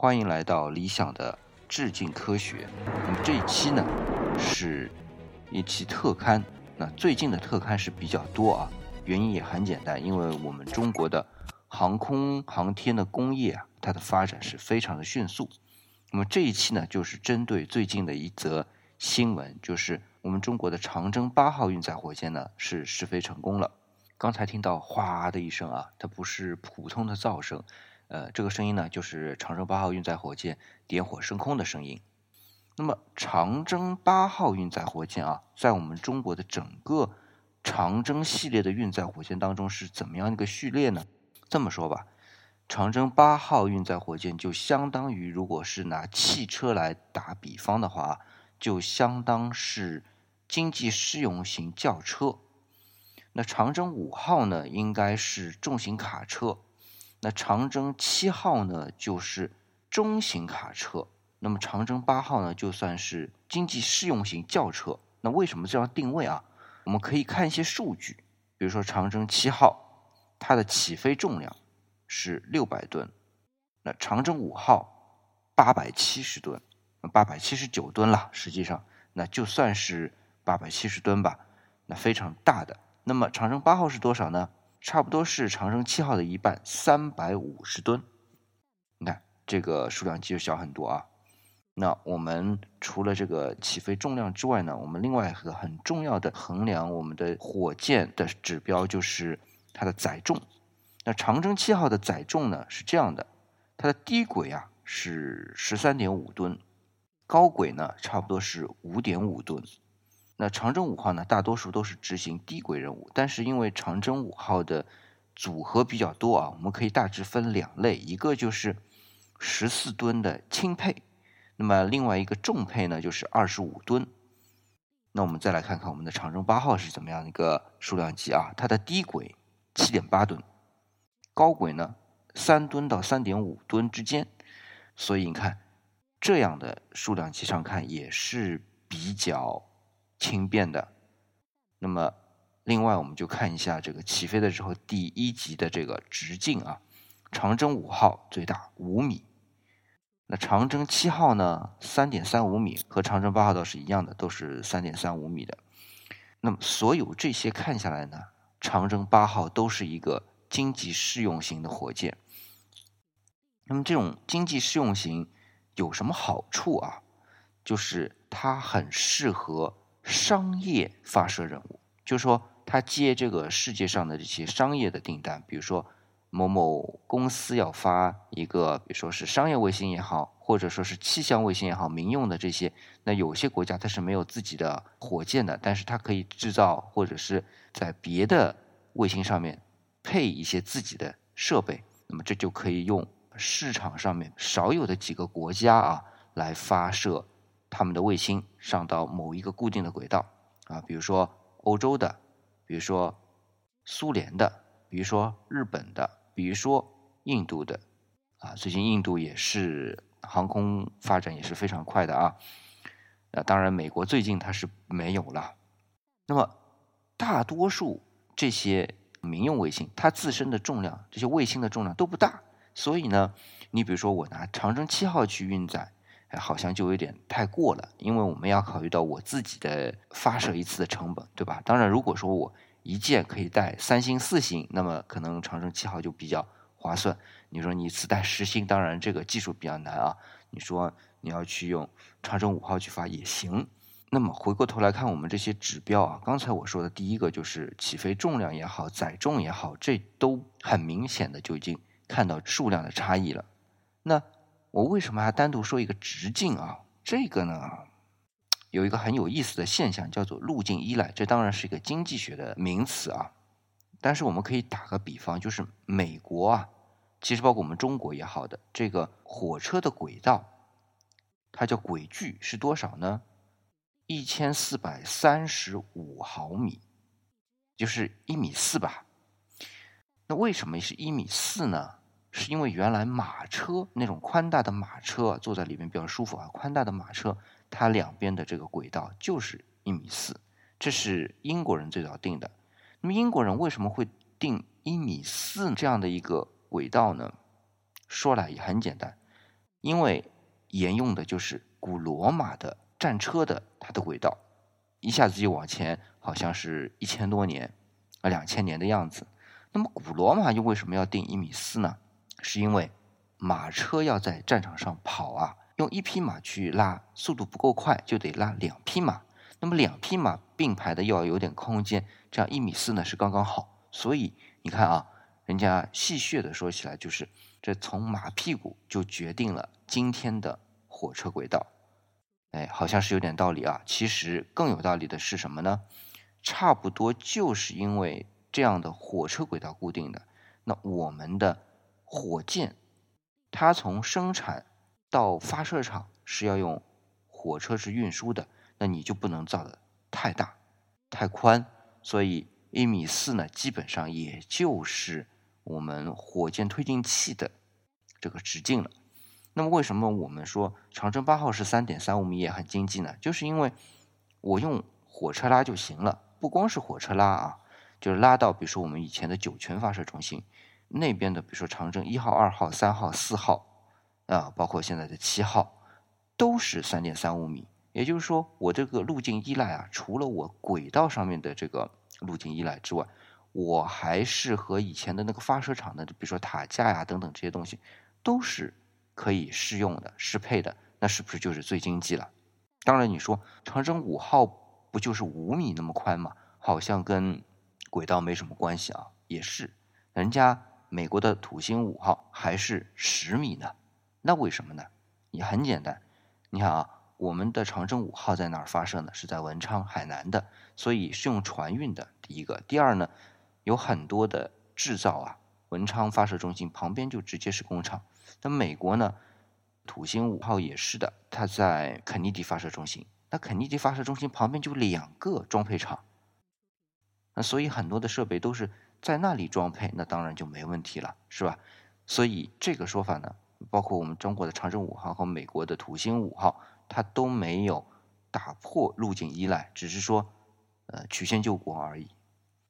欢迎来到理想的致敬科学。那么这一期呢，是一期特刊。那最近的特刊是比较多啊，原因也很简单，因为我们中国的航空航天的工业啊，它的发展是非常的迅速。那么这一期呢，就是针对最近的一则新闻，就是我们中国的长征八号运载火箭呢是试飞成功了。刚才听到哗的一声啊，它不是普通的噪声。呃，这个声音呢，就是长征八号运载火箭点火升空的声音。那么，长征八号运载火箭啊，在我们中国的整个长征系列的运载火箭当中是怎么样一个序列呢？这么说吧，长征八号运载火箭就相当于，如果是拿汽车来打比方的话，就相当是经济适用型轿车。那长征五号呢，应该是重型卡车。那长征七号呢，就是中型卡车；那么长征八号呢，就算是经济适用型轿车。那为什么这样定位啊？我们可以看一些数据，比如说长征七号，它的起飞重量是六百吨，那长征五号八百七十吨，八百七十九吨了。实际上，那就算是八百七十吨吧，那非常大的。那么长征八号是多少呢？差不多是长征七号的一半，三百五十吨。你看这个数量级就小很多啊。那我们除了这个起飞重量之外呢，我们另外一个很重要的衡量我们的火箭的指标就是它的载重。那长征七号的载重呢是这样的，它的低轨啊是十三点五吨，高轨呢差不多是五点五吨。那长征五号呢，大多数都是执行低轨任务，但是因为长征五号的组合比较多啊，我们可以大致分两类，一个就是十四吨的轻配，那么另外一个重配呢就是二十五吨。那我们再来看看我们的长征八号是怎么样的一个数量级啊？它的低轨七点八吨，高轨呢三吨到三点五吨之间，所以你看这样的数量级上看也是比较。轻便的，那么另外我们就看一下这个起飞的时候第一级的这个直径啊，长征五号最大五米，那长征七号呢三点三五米，和长征八号倒是一样的，都是三点三五米的。那么所有这些看下来呢，长征八号都是一个经济适用型的火箭。那么这种经济适用型有什么好处啊？就是它很适合。商业发射任务，就是说，他接这个世界上的这些商业的订单，比如说某某公司要发一个，比如说是商业卫星也好，或者说是气象卫星也好，民用的这些，那有些国家它是没有自己的火箭的，但是它可以制造或者是在别的卫星上面配一些自己的设备，那么这就可以用市场上面少有的几个国家啊来发射。他们的卫星上到某一个固定的轨道啊，比如说欧洲的，比如说苏联的，比如说日本的，比如说印度的，啊，最近印度也是航空发展也是非常快的啊。那当然，美国最近它是没有了。那么大多数这些民用卫星，它自身的重量，这些卫星的重量都不大，所以呢，你比如说我拿长征七号去运载。好像就有点太过了，因为我们要考虑到我自己的发射一次的成本，对吧？当然，如果说我一箭可以带三星、四星，那么可能长征七号就比较划算。你说你一次带十星，当然这个技术比较难啊。你说你要去用长征五号去发也行。那么回过头来看我们这些指标啊，刚才我说的第一个就是起飞重量也好，载重也好，这都很明显的就已经看到数量的差异了。那。我为什么还单独说一个直径啊？这个呢，有一个很有意思的现象，叫做路径依赖。这当然是一个经济学的名词啊。但是我们可以打个比方，就是美国啊，其实包括我们中国也好的，这个火车的轨道，它叫轨距是多少呢？一千四百三十五毫米，就是一米四吧。那为什么是一米四呢？是因为原来马车那种宽大的马车坐在里面比较舒服啊，宽大的马车它两边的这个轨道就是一米四，这是英国人最早定的。那么英国人为什么会定一米四这样的一个轨道呢？说来也很简单，因为沿用的就是古罗马的战车的它的轨道，一下子就往前，好像是一千多年啊，两千年的样子。那么古罗马又为什么要定一米四呢？是因为马车要在战场上跑啊，用一匹马去拉，速度不够快，就得拉两匹马。那么两匹马并排的要有点空间，这样一米四呢是刚刚好。所以你看啊，人家戏谑的说起来，就是这从马屁股就决定了今天的火车轨道。哎，好像是有点道理啊。其实更有道理的是什么呢？差不多就是因为这样的火车轨道固定的，那我们的火箭，它从生产到发射场是要用火车去运输的。那你就不能造的太大、太宽，所以一米四呢，基本上也就是我们火箭推进器的这个直径了。那么为什么我们说长征八号是三点三五米也很经济呢？就是因为我用火车拉就行了，不光是火车拉啊，就是拉到比如说我们以前的酒泉发射中心那边的，比如说长征一号、二号、三号、四号啊，包括现在的七号，都是三点三五米。也就是说，我这个路径依赖啊，除了我轨道上面的这个路径依赖之外，我还是和以前的那个发射场的，比如说塔架呀等等这些东西，都是可以适用的、适配的。那是不是就是最经济了？当然，你说长征五号不就是五米那么宽吗？好像跟轨道没什么关系啊。也是，人家美国的土星五号还是十米呢。那为什么呢？也很简单，你看啊。我们的长征五号在哪儿发射呢？是在文昌海南的，所以是用船运的。第一个，第二呢，有很多的制造啊，文昌发射中心旁边就直接是工厂。那美国呢，土星五号也是的，它在肯尼迪发射中心，那肯尼迪发射中心旁边就两个装配厂，那所以很多的设备都是在那里装配，那当然就没问题了，是吧？所以这个说法呢，包括我们中国的长征五号和美国的土星五号。它都没有打破路径依赖，只是说，呃，曲线救国而已。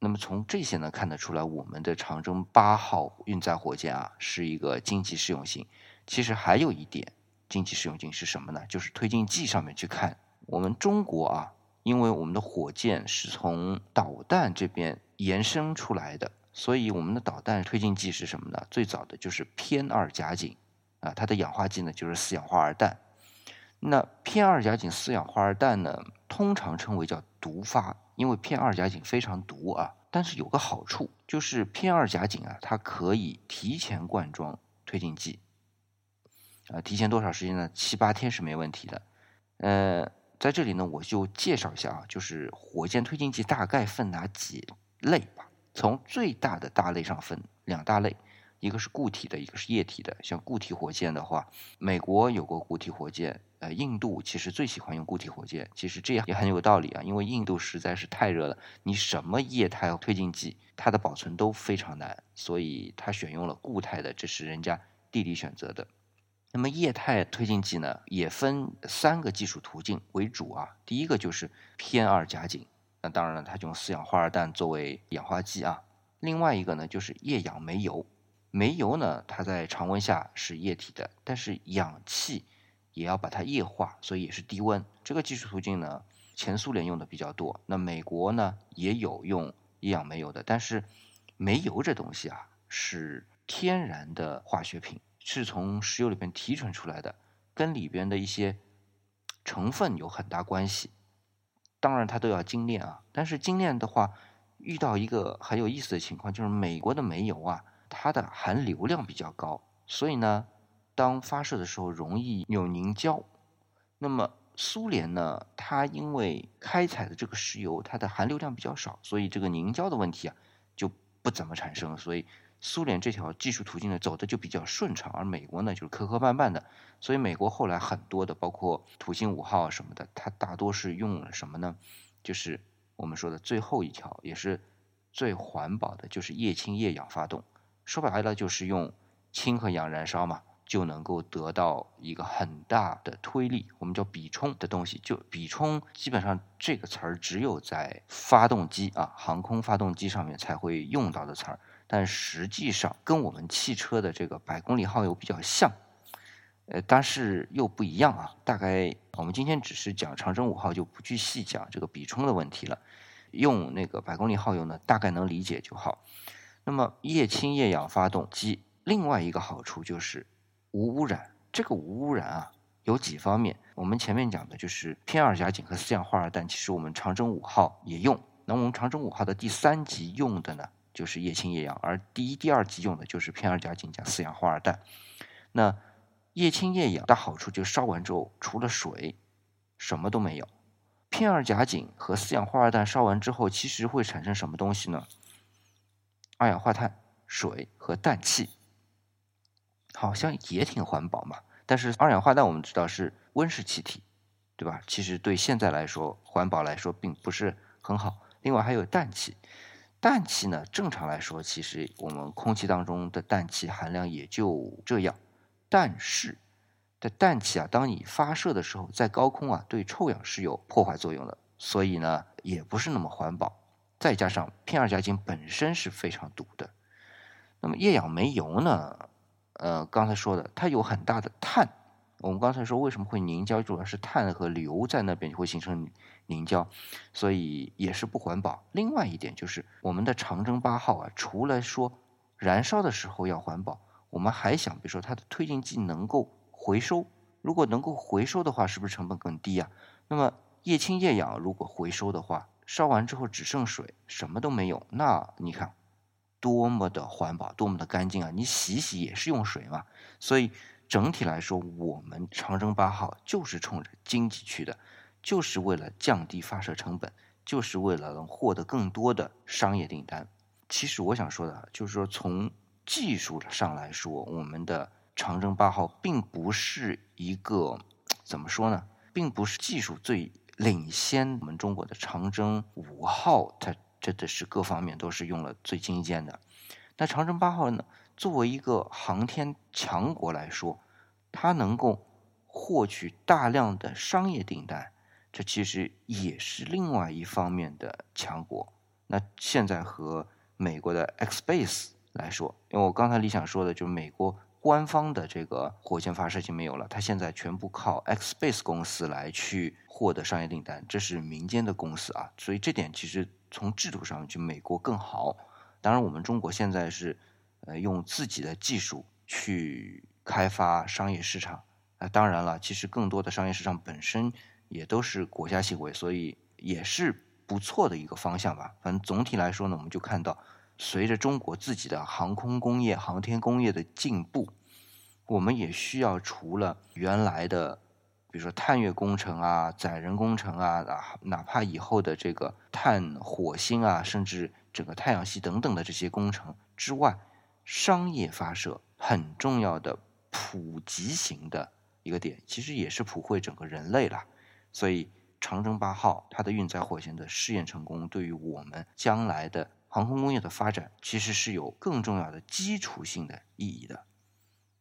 那么从这些呢看得出来，我们的长征八号运载火箭啊是一个经济适用性。其实还有一点经济适用性是什么呢？就是推进剂上面去看，我们中国啊，因为我们的火箭是从导弹这边延伸出来的，所以我们的导弹推进剂是什么呢？最早的就是偏二甲肼啊，它的氧化剂呢就是四氧化二氮。那偏二甲肼四氧化二氮呢，通常称为叫毒发，因为偏二甲肼非常毒啊。但是有个好处，就是偏二甲肼啊，它可以提前灌装推进剂，啊，提前多少时间呢？七八天是没问题的。呃，在这里呢，我就介绍一下啊，就是火箭推进剂大概分哪几类吧。从最大的大类上分两大类。一个是固体的，一个是液体的。像固体火箭的话，美国有过固体火箭，呃，印度其实最喜欢用固体火箭。其实这样也很有道理啊，因为印度实在是太热了，你什么液态推进剂，它的保存都非常难，所以它选用了固态的，这是人家地理选择的。那么液态推进剂呢，也分三个技术途径为主啊。第一个就是偏二甲肼，那当然了，它就用四氧化二氮作为氧化剂啊。另外一个呢，就是液氧煤油。煤油呢，它在常温下是液体的，但是氧气也要把它液化，所以也是低温。这个技术途径呢，前苏联用的比较多。那美国呢，也有用液氧煤油的，但是煤油这东西啊，是天然的化学品，是从石油里边提纯出来的，跟里边的一些成分有很大关系。当然，它都要精炼啊。但是精炼的话，遇到一个很有意思的情况，就是美国的煤油啊。它的含硫量比较高，所以呢，当发射的时候容易有凝胶。那么苏联呢，它因为开采的这个石油，它的含硫量比较少，所以这个凝胶的问题啊就不怎么产生。所以苏联这条技术途径呢走的就比较顺畅，而美国呢就是磕磕绊绊的。所以美国后来很多的，包括土星五号什么的，它大多是用了什么呢？就是我们说的最后一条，也是最环保的，就是液氢液氧发动。说白了就是用氢和氧燃烧嘛，就能够得到一个很大的推力，我们叫比冲的东西。就比冲，基本上这个词儿只有在发动机啊，航空发动机上面才会用到的词儿。但实际上跟我们汽车的这个百公里耗油比较像。呃，但是又不一样啊。大概我们今天只是讲长征五号，就不去细讲这个比冲的问题了。用那个百公里耗油呢，大概能理解就好。那么液氢液氧发动机另外一个好处就是无污染。这个无污染啊，有几方面。我们前面讲的就是偏二甲肼和四氧化二氮，其实我们长征五号也用。那我们长征五号的第三级用的呢，就是液氢液氧，而第一、第二级用的就是偏二甲肼加四氧化二氮。那液氢液氧的好处就烧完之后，除了水，什么都没有。偏二甲肼和四氧化二氮烧完之后，其实会产生什么东西呢？二氧化碳、水和氮气，好像也挺环保嘛。但是二氧化氮我们知道是温室气体，对吧？其实对现在来说，环保来说并不是很好。另外还有氮气，氮气呢，正常来说，其实我们空气当中的氮气含量也就这样。但是，的氮气啊，当你发射的时候，在高空啊，对臭氧是有破坏作用的，所以呢，也不是那么环保。再加上偏二甲肼本身是非常毒的，那么液氧煤油呢？呃，刚才说的，它有很大的碳。我们刚才说为什么会凝胶，主要是碳和硫在那边就会形成凝胶，所以也是不环保。另外一点就是，我们的长征八号啊，除了说燃烧的时候要环保。我们还想，比如说它的推进剂能够回收，如果能够回收的话，是不是成本更低啊？那么液氢液氧如果回收的话，烧完之后只剩水，什么都没有，那你看多么的环保，多么的干净啊！你洗洗也是用水嘛。所以整体来说，我们长征八号就是冲着经济去的，就是为了降低发射成本，就是为了能获得更多的商业订单。其实我想说的啊，就是说从技术上来说，我们的长征八号并不是一个怎么说呢，并不是技术最领先。我们中国的长征五号，它真的是各方面都是用了最精尖的。那长征八号呢，作为一个航天强国来说，它能够获取大量的商业订单，这其实也是另外一方面的强国。那现在和美国的 X Base。来说，因为我刚才理想说的，就是美国官方的这个火箭发射器没有了，它现在全部靠 X Space 公司来去获得商业订单，这是民间的公司啊，所以这点其实从制度上就美国更好。当然，我们中国现在是呃用自己的技术去开发商业市场，那当然了，其实更多的商业市场本身也都是国家行为，所以也是不错的一个方向吧。反正总体来说呢，我们就看到。随着中国自己的航空工业、航天工业的进步，我们也需要除了原来的，比如说探月工程啊、载人工程啊，哪哪怕以后的这个探火星啊，甚至整个太阳系等等的这些工程之外，商业发射很重要的普及型的一个点，其实也是普惠整个人类了。所以，长征八号它的运载火箭的试验成功，对于我们将来的。航空工业的发展其实是有更重要的基础性的意义的。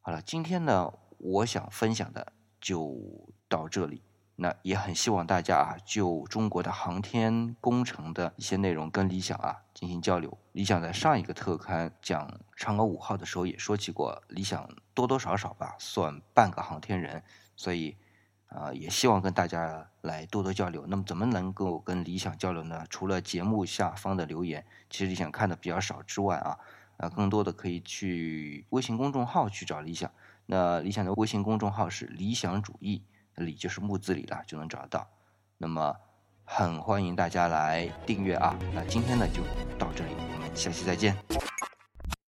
好了，今天呢，我想分享的就到这里。那也很希望大家啊，就中国的航天工程的一些内容跟理想啊进行交流。理想在上一个特刊讲嫦娥五号的时候也说起过，理想多多少少吧算半个航天人，所以。啊，也希望跟大家来多多交流。那么，怎么能够跟理想交流呢？除了节目下方的留言，其实理想看的比较少之外啊，啊，更多的可以去微信公众号去找理想。那理想的微信公众号是理想主义，理就是木字李了，就能找得到。那么，很欢迎大家来订阅啊。那今天呢，就到这里，我们下期再见。